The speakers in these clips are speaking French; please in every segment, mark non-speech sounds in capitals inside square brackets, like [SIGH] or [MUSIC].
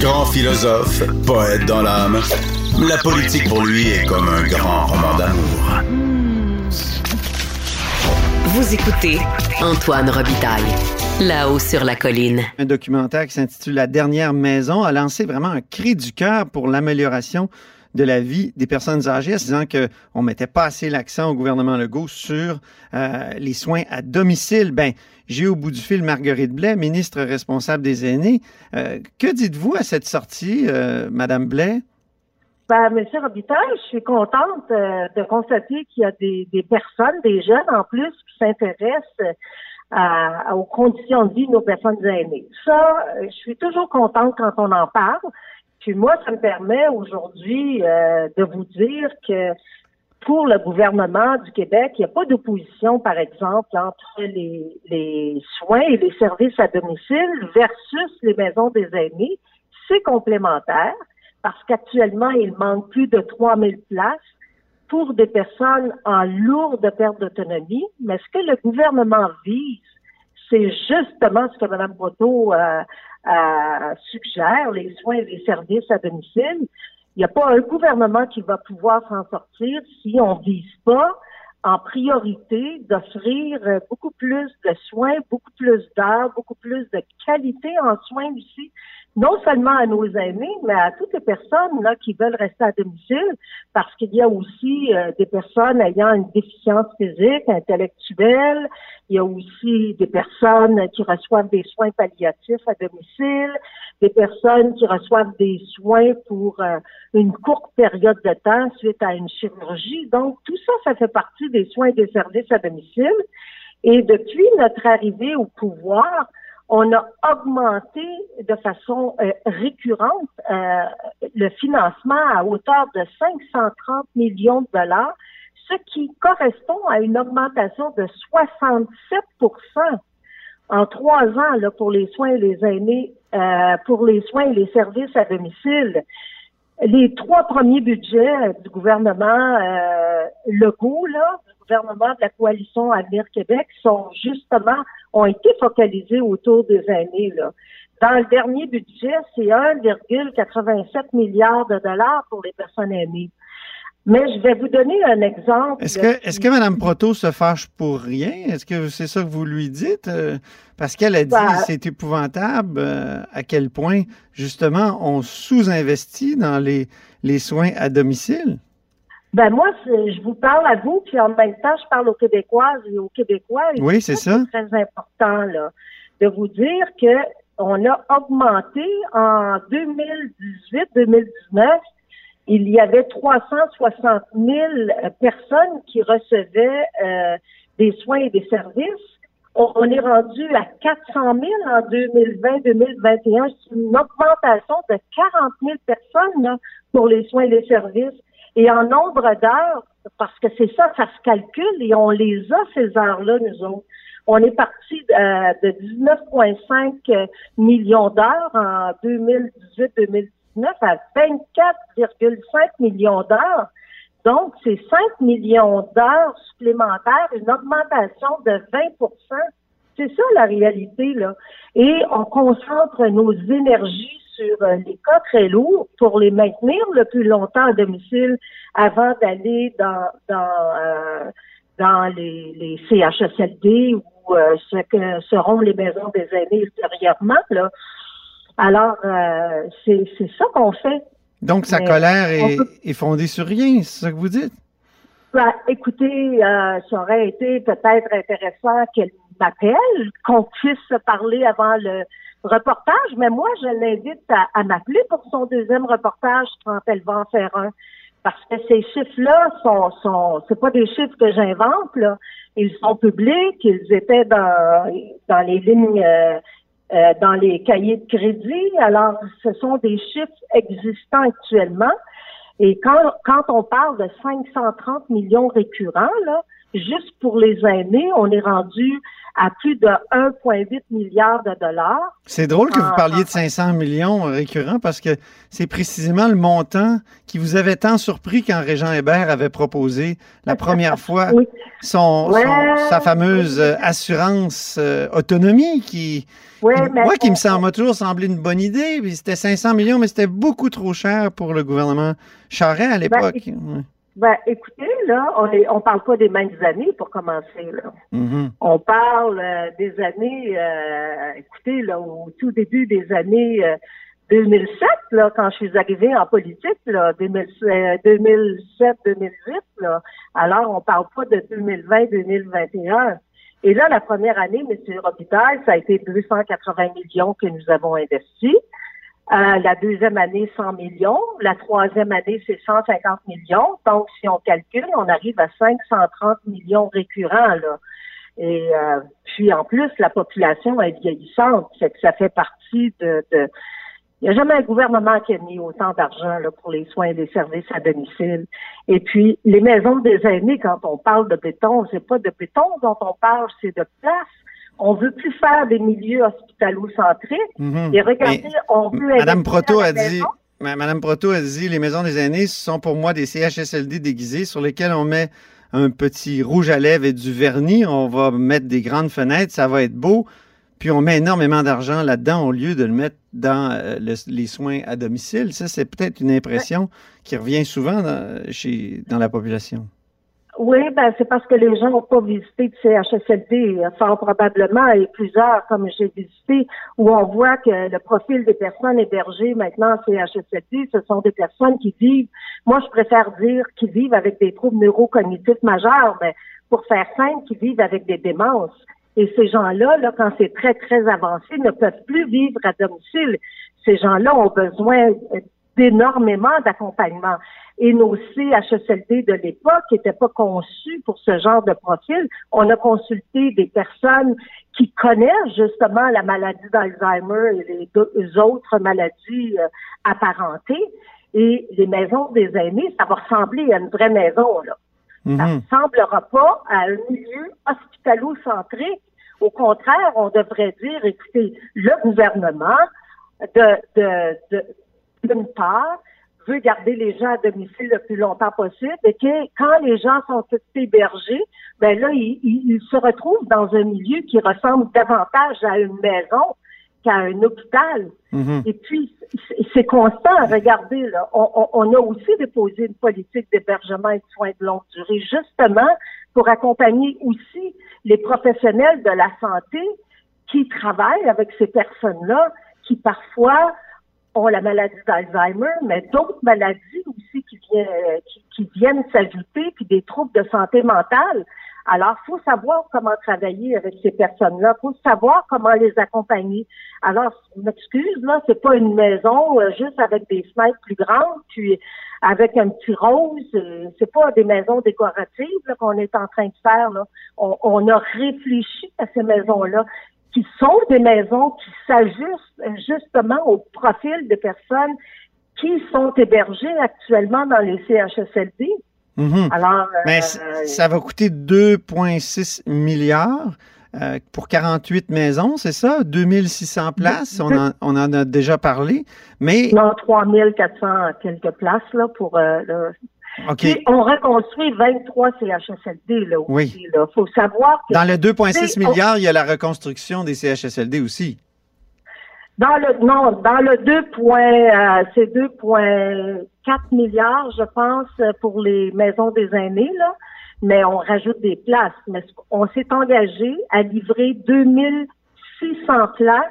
Grand philosophe, poète dans l'âme, la politique pour lui est comme un grand roman d'amour. Vous écoutez Antoine Robitaille, là-haut sur la colline. Un documentaire qui s'intitule La dernière maison a lancé vraiment un cri du cœur pour l'amélioration de la vie des personnes âgées, en disant qu'on mettait pas assez l'accent au gouvernement Legault sur euh, les soins à domicile. Ben, j'ai au bout du fil Marguerite Blais, ministre responsable des aînés. Euh, que dites-vous à cette sortie, euh, Madame Blais? Ben, Monsieur Robitaille, je suis contente euh, de constater qu'il y a des, personnes, des jeunes en plus, qui s'intéressent aux conditions de vie de nos personnes aînées. Ça, je suis toujours contente quand on en parle. Puis moi, ça me permet aujourd'hui euh, de vous dire que pour le gouvernement du Québec, il n'y a pas d'opposition, par exemple, entre les, les soins et les services à domicile versus les maisons des aînés. C'est complémentaire parce qu'actuellement, il manque plus de 3000 places pour des personnes en lourde perte d'autonomie. Mais ce que le gouvernement vise, c'est justement ce que Mme Boto euh, euh, suggère, les soins et les services à domicile. Il n'y a pas un gouvernement qui va pouvoir s'en sortir si on ne vise pas en priorité d'offrir beaucoup plus de soins, beaucoup plus d'heures, beaucoup plus de qualité en soins aussi non seulement à nos aînés, mais à toutes les personnes là, qui veulent rester à domicile, parce qu'il y a aussi euh, des personnes ayant une déficience physique, intellectuelle, il y a aussi des personnes qui reçoivent des soins palliatifs à domicile, des personnes qui reçoivent des soins pour euh, une courte période de temps suite à une chirurgie. Donc, tout ça, ça fait partie soins et des services à domicile. Et depuis notre arrivée au pouvoir, on a augmenté de façon euh, récurrente euh, le financement à hauteur de 530 millions de dollars, ce qui correspond à une augmentation de 67 en trois ans pour les soins et les aînés, euh, pour les soins et les services à domicile. Les trois premiers budgets du gouvernement Legault, là, gouvernement de la coalition Avenir Québec sont justement, ont été focalisés autour des aînés. Là. Dans le dernier budget, c'est 1,87 milliard de dollars pour les personnes aînées. Mais je vais vous donner un exemple. Est-ce que, est-ce que Mme Proto se fâche pour rien? Est-ce que c'est ça que vous lui dites? Euh, parce qu'elle a dit que c'est épouvantable euh, à quel point, justement, on sous-investit dans les, les soins à domicile. Ben moi, je vous parle à vous, puis en même temps, je parle aux Québécoises et aux Québécois. oui, c'est ça. C'est très important là, de vous dire que on a augmenté en 2018-2019. Il y avait 360 000 personnes qui recevaient euh, des soins et des services. On est rendu à 400 000 en 2020-2021. C'est une augmentation de 40 000 personnes là, pour les soins et les services. Et en nombre d'heures, parce que c'est ça, ça se calcule et on les a, ces heures-là, nous autres. On est parti euh, de 19,5 millions d'heures en 2018-2019 à 24,5 millions d'heures. Donc, c'est 5 millions d'heures supplémentaires, une augmentation de 20% C'est ça la réalité, là. Et on concentre nos énergies sur euh, les cas très lourds pour les maintenir le plus longtemps à domicile avant d'aller dans dans euh, dans les, les CHSLD ou euh, ce que seront les maisons des aînés ultérieurement. Là. Alors, c'est, c'est ça qu'on fait. Donc, sa colère est, est, fondée sur rien, c'est ça que vous dites? Ben, écoutez, ça aurait été peut-être intéressant qu'elle m'appelle, qu'on puisse se parler avant le, reportage, mais moi, je l'invite à, m'appeler pour son deuxième reportage quand elle va en faire un. Parce que ces chiffres-là sont, sont c'est pas des chiffres que j'invente, là. Ils sont publics, ils étaient dans, dans les lignes, euh, euh, dans les cahiers de crédit. Alors, ce sont des chiffres existants actuellement. Et quand, quand on parle de 530 millions récurrents, là, juste pour les aînés, on est rendu à plus de 1,8 milliard de dollars. C'est drôle que vous parliez de 500 millions récurrents parce que c'est précisément le montant qui vous avait tant surpris quand Régent Hébert avait proposé la première fois [LAUGHS] son, sa fameuse euh, assurance euh, autonomie qui, moi, qui me semble toujours semblé une bonne idée. C'était 500 millions, mais c'était beaucoup trop cher pour le gouvernement Charest à ben, l'époque. Ben, écoutez, là, on ne on parle pas des mêmes années pour commencer, là. Mm-hmm. On parle euh, des années, euh, écoutez, là, au tout début des années 2007, euh, là, quand je suis arrivée en politique, là, 2007-2008, là. Alors, on parle pas de 2020-2021. Et là, la première année, M. Robitaille, ça a été 280 millions que nous avons investis. Euh, la deuxième année, 100 millions. La troisième année, c'est 150 millions. Donc, si on calcule, on arrive à 530 millions récurrents. Là. Et euh, puis, en plus, la population est vieillissante. Que ça fait partie de... de... Il n'y a jamais un gouvernement qui a mis autant d'argent pour les soins et les services à domicile. Et puis, les maisons des aînés, quand on parle de béton, c'est pas de béton dont on parle, c'est de place on veut plus faire des milieux hospitalo-centriques. Mhm. Et regardez, on veut... Madame Proto a dit... Madame Proto a dit, les maisons des aînés sont pour moi des CHSLD déguisés sur lesquels on met un petit rouge à lèvres et du vernis. On va mettre des grandes fenêtres, ça va être beau. Puis on met énormément d'argent là-dedans au lieu de le mettre dans euh, les soins à domicile. Ça, c'est peut-être une impression qui revient souvent chez, dans la population. Oui, ben c'est parce que les gens n'ont pas visité de CHSLD, fort probablement, et plusieurs, comme j'ai visité, où on voit que le profil des personnes hébergées maintenant en CHSLD, ce sont des personnes qui vivent, moi je préfère dire qui vivent avec des troubles neurocognitifs majeurs, mais pour faire simple, qui vivent avec des démences. Et ces gens-là, là, quand c'est très, très avancé, ne peuvent plus vivre à domicile. Ces gens-là ont besoin d'énormément d'accompagnement. Et nos CHSLD de l'époque n'étaient pas conçus pour ce genre de profil. On a consulté des personnes qui connaissent justement la maladie d'Alzheimer et les, autres maladies euh, apparentées. Et les maisons des aînés, ça va ressembler à une vraie maison, là. Ça ne mm-hmm. ressemblera pas à un milieu hospitalo-centrique. Au contraire, on devrait dire, écoutez, le gouvernement, de, de, de d'une part, veut garder les gens à domicile le plus longtemps possible et que quand les gens sont hébergés, ben là, ils, se retrouvent dans un milieu qui ressemble davantage à une maison qu'à un hôpital. Mm-hmm. Et puis, c'est constant. Regardez, là, on, on, a aussi déposé une politique d'hébergement et de soins de longue durée, justement pour accompagner aussi les professionnels de la santé qui travaillent avec ces personnes-là, qui parfois ont la maladie d'Alzheimer, mais d'autres maladies aussi qui viennent, qui, viennent s'ajouter, puis des troubles de santé mentale. Alors, faut savoir comment travailler avec ces personnes-là, faut savoir comment les accompagner. Alors, m'excuse, là, c'est pas une maison euh, juste avec des fenêtres plus grandes, puis avec un petit rose. Euh, c'est pas des maisons décoratives qu'on est en train de faire. Là. On a réfléchi à ces maisons-là qui sont des maisons qui s'ajustent justement au profil des personnes qui sont hébergées actuellement dans les CHSLD. Mm-hmm. Alors, Mais euh, ça va coûter 2,6 milliards. Euh, pour 48 maisons, c'est ça? 2600 places, on en, on en, a déjà parlé, mais... Non, 3400 quelques places, là, pour euh, on reconstruit 23 CHSLD là aussi. Il faut savoir que. Dans le 2,6 milliards, il y a la reconstruction des CHSLD aussi. Dans le non, dans le 2, euh, c'est 2,4 milliards, je pense, pour les maisons des aînés, là. Mais on rajoute des places. Mais on s'est engagé à livrer 2600 places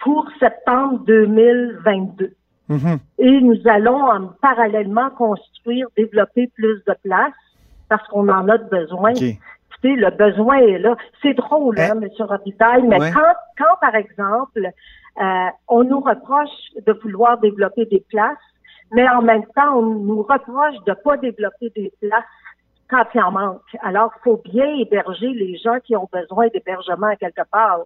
pour septembre 2022. Mm-hmm. Et nous allons parallèlement construire, développer plus de places parce qu'on en a besoin. Écoutez, le besoin est là. C'est drôle, hein, M. Robitaille, mais quand, quand, par exemple, euh, on nous reproche de vouloir développer des places, mais en même temps, on nous reproche de pas développer des places quand il en manque. Alors, il faut bien héberger les gens qui ont besoin d'hébergement quelque part.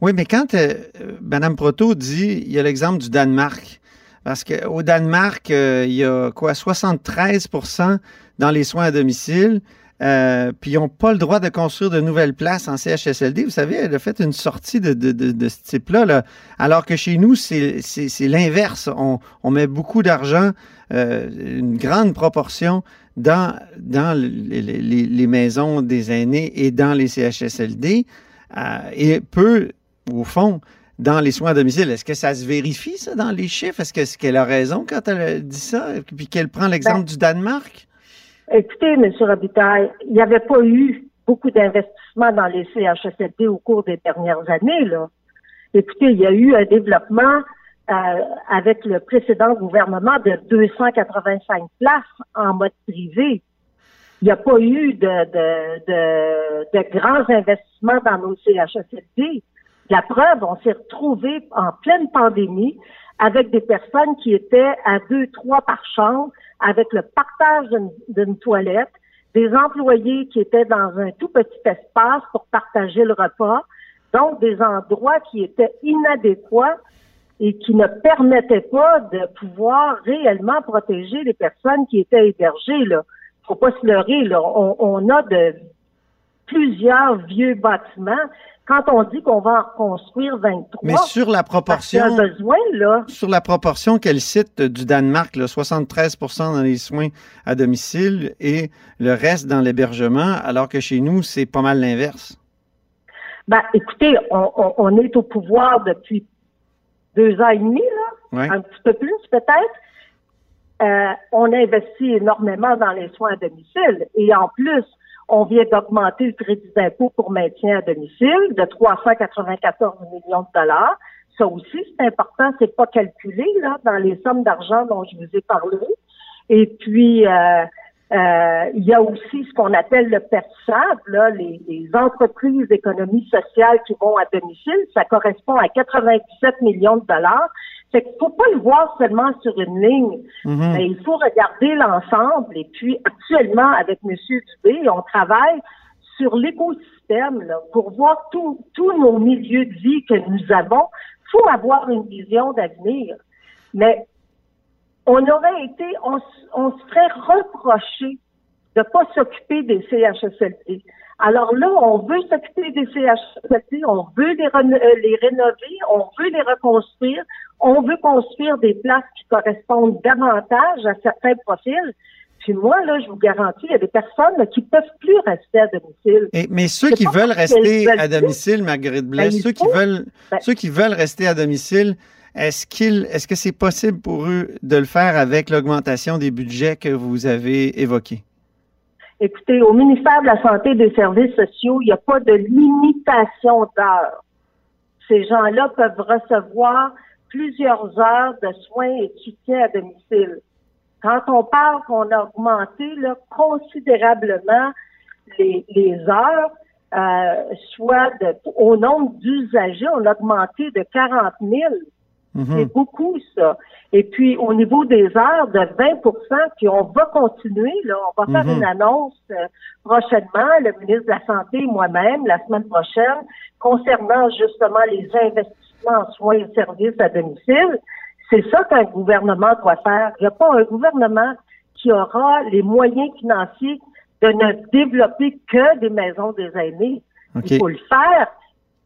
Oui, mais quand euh, Mme Proto dit, il y a l'exemple du Danemark, parce qu'au Danemark, euh, il y a quoi, 73% dans les soins à domicile. euh, puis ils n'ont pas le droit de construire de nouvelles places en CHSLD. Vous savez, elle a fait une sortie de, de, de, ce type-là, là, alors que chez nous, c'est l'inverse. On, on, met beaucoup d'argent, euh, une grande proportion dans, dans les, maisons des aînés et dans les CHSLD, et peu, au fond, dans les soins à domicile. Est-ce que ça se vérifie, ça, dans les chiffres? Est-ce qu'elle est qu a raison quand elle dit ça? Puis qu'elle prend l'exemple ben, du Danemark? Écoutez, M. Robitaille, il n'y avait pas eu beaucoup d'investissements dans les CHSLD au cours des dernières années. Là. Écoutez, il y a eu un développement euh, avec le précédent gouvernement de 285 places en mode privé. Il n'y a pas eu de, de, de, de, grands investissements dans nos CHSLD. La preuve, on s'est retrouvé en pleine pandémie avec des personnes qui étaient à deux, trois par chambre, avec le partage d'une toilette, des employés qui étaient dans un tout petit espace pour partager le repas, donc des endroits qui étaient inadéquats et qui ne permettaient pas de pouvoir réellement protéger les personnes qui étaient hébergées. Là. Faut pas se leurrer, là. On, on a de plusieurs vieux bâtiments quand on dit qu'on va en reconstruire 23, mais sur la proportion, besoin, là. sur la proportion qu'elle cite du Danemark, là, 73% dans les soins à domicile et le reste dans l'hébergement, alors que chez nous, c'est pas mal l'inverse. Ben, écoutez, on, est au pouvoir depuis deux ans et demi, là, un petit peu plus peut-être. Euh, on investit énormément dans les soins à domicile et en plus, on vient d'augmenter le crédit d'impôt pour maintien à domicile de 394 millions de dollars. Ça aussi, c'est important, c'est pas calculé là dans les sommes d'argent dont je vous ai parlé. Et puis, euh, euh, il y a aussi ce qu'on appelle le PERSAB, là, les, les entreprises d'économie sociale qui vont à domicile. Ça correspond à 97 millions de dollars. Fait qu'il faut pas le voir seulement sur une ligne. Mhm. il faut regarder l'ensemble. Et puis, actuellement, avec M. Dubé, on travaille sur l'écosystème pour voir tous nos milieux de vie que nous avons. Il faut avoir une vision d'avenir. Mais on aurait été, on, on se ferait reprocher de pas s'occuper des CHSLD. Alors là, on veut s'occuper des CHSLD, on veut les, euh, les rénover, on veut les reconstruire, on veut construire des places qui correspondent davantage à certains profils. Puis moi, là, je vous garantis, il y a des personnes qui peuvent plus rester à domicile. mais ceux qui veulent rester à domicile, Marguerite Blais, ben, ceux qui veulent, ben ceux qui veulent rester à domicile, est-ce qu'il, est-ce que c'est possible pour eux de le faire avec l'augmentation des budgets que vous avez évoqués? Écoutez, au ministère de la Santé et des Services sociaux, il n'y a pas de limitation d'heures. Ces gens-là peuvent recevoir plusieurs heures de soins et soutien à domicile. Quand on parle qu'on a augmenté considérablement les, heures, euh, soit de, au nombre d'usagers, on a augmenté de 40 000 Mhm. C'est beaucoup, ça. Et puis, au niveau des heures, de 20% puis on va continuer, là, on va faire mhm. une annonce euh, prochainement, le ministre de la Santé et moi-même, la semaine prochaine, concernant justement les investissements en soins et services à domicile. C'est ça qu'un gouvernement doit faire. Il n'y a pas un gouvernement qui aura les moyens financiers de ne développer que des maisons des aînés. Il faut le faire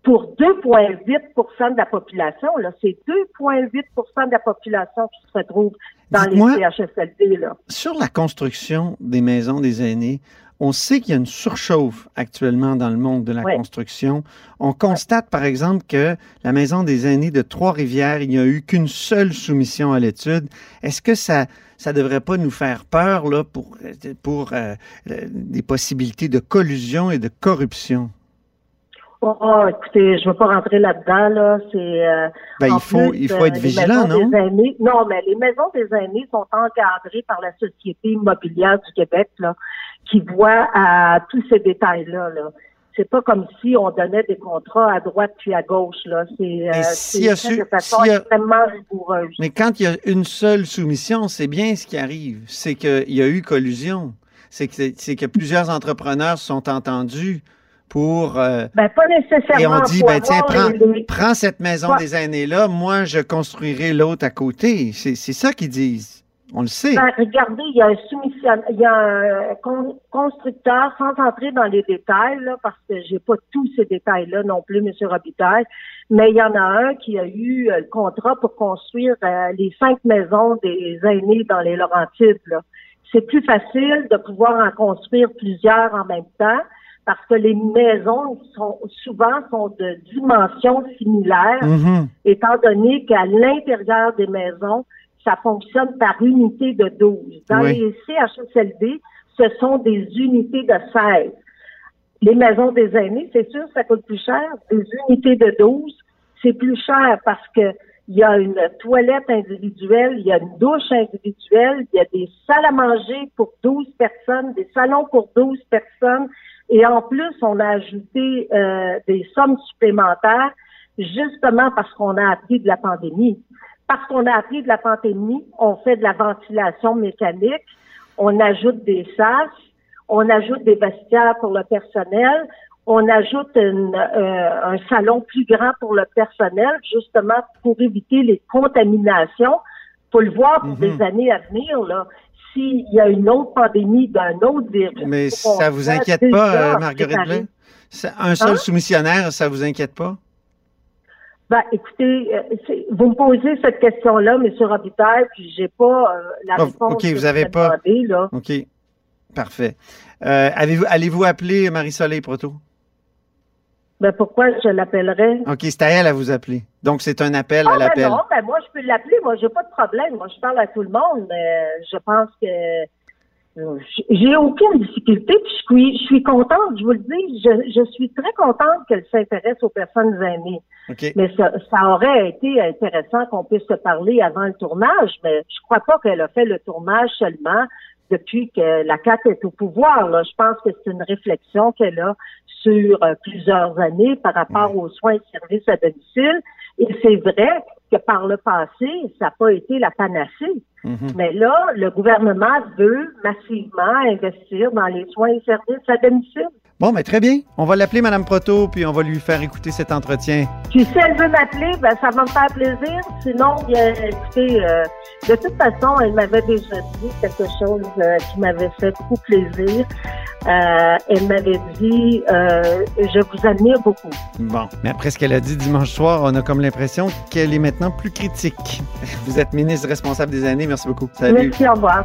pour 2,8 de la population. Là, c'est 2,8 de la population qui se retrouve dans les CHSLD. Là. Sur la construction des maisons des aînés, on sait qu'il y a une surchauffe actuellement dans le monde de la construction. On constate, par exemple, que la maison des aînés de Trois-Rivières, il n'y a eu qu'une seule soumission à l'étude. Est-ce que ça ça devrait pas nous faire peur là pour pour euh, des possibilités de collusion et de corruption? Oh, écoutez, je ne veux pas rentrer là-dedans, là. C'est. Euh, ben, il faut, il faut être vigilant, non? non, mais les maisons des aînés sont encadrées par la Société immobilière du Québec, là, qui voit à tous ces détails-là, là. C'est pas comme si on donnait des contrats à droite puis à gauche, là. C'est euh, de façon extrêmement rigoureuse. Mais quand il y a une seule soumission, c'est bien ce qui arrive. C'est qu'il y a eu collusion. C'est que, c'est que plusieurs entrepreneurs sont entendus pour. Euh, ben, pas nécessairement. Et on dit, ben, tiens, prends, cette maison des aînés-là, moi, je construirai l'autre à côté. C'est ça qu'ils disent. On le sait. Ben, regardez, il y a un soumission, il y a un con- constructeur, sans entrer dans les détails, là, parce que j'ai pas tous ces détails-là non plus, M. Robitaille, mais il y en a un qui a eu euh, le contrat pour construire euh, les cinq maisons des aînés dans les Laurentides. là. C'est plus facile de pouvoir en construire plusieurs en même temps parce que les maisons sont souvent sont de dimensions similaires Mhm. étant donné qu'à l'intérieur des maisons, ça fonctionne par unité de 12. Dans Oui. les CHSLD, ce sont des unités de 16. Les maisons des aînés, c'est sûr, ça coûte plus cher. Des unités de 12, c'est plus cher parce que il y a une toilette individuelle, il y a une douche individuelle, il y a des salles à manger pour 12 personnes, des salons pour 12 personnes, et en plus, on a ajouté euh, des sommes supplémentaires justement parce qu'on a appris de la pandémie. Parce qu'on a appris de la pandémie, on fait de la ventilation mécanique, on ajoute des sas, on ajoute des vestiaires pour le personnel, on ajoute une, euh, un salon plus grand pour le personnel, justement pour éviter les contaminations. Faut le voir pour Mhm. des années à venir, là. S'il y a une autre pandémie d'un autre virus. Mais ça vous inquiète pas, euh, Marguerite. Blais? Un seul Hein? soumissionnaire, ça vous inquiète pas? Ben, écoutez, euh, vous me posez cette question-là, M. Robitaille, puis j'ai pas euh, la Ah, réponse ok, que vous avez m'avez pas. demandé, là. OK. Parfait. Euh, allez-vous appeler Marie-Soleil Proto? Ben, pourquoi je l'appellerais? OK, c'est à elle à vous appeler. Donc, c'est un appel à Ah, ben l'appel. non, ben moi, je peux l'appeler. Moi, j'ai pas de problème. Moi, je parle à tout le monde, mais je pense que euh, j'ai aucune difficulté. Puis je suis, je suis contente, je vous le dis. Je, je suis très contente qu'elle s'intéresse aux personnes aînées. OK. Mais ça, ça aurait été intéressant qu'on puisse se parler avant le tournage, mais je crois pas qu'elle a fait le tournage seulement depuis que la CAQ est au pouvoir. Là. Je pense que c'est une réflexion qu'elle a sur euh, plusieurs années par rapport aux soins et services à domicile. Et c'est vrai que par le passé, ça n'a pas été la panacée. Mhm. Mais là, le gouvernement veut massivement investir dans les soins et services à domicile. Bon, mais très bien. On va l'appeler Madame Proto, puis on va lui faire écouter cet entretien. Puis si elle veut m'appeler, ben ça va me faire plaisir. Sinon, bien, écoutez, euh, de toute façon, elle m'avait déjà dit quelque chose euh, qui m'avait fait beaucoup plaisir. Euh, elle m'avait dit, euh, je vous admire beaucoup. Bon, mais après ce qu'elle a dit dimanche soir, on a comme l'impression qu'elle est maintenant plus critique. Vous êtes ministre responsable des années. Merci beaucoup. Salut. Merci, au revoir.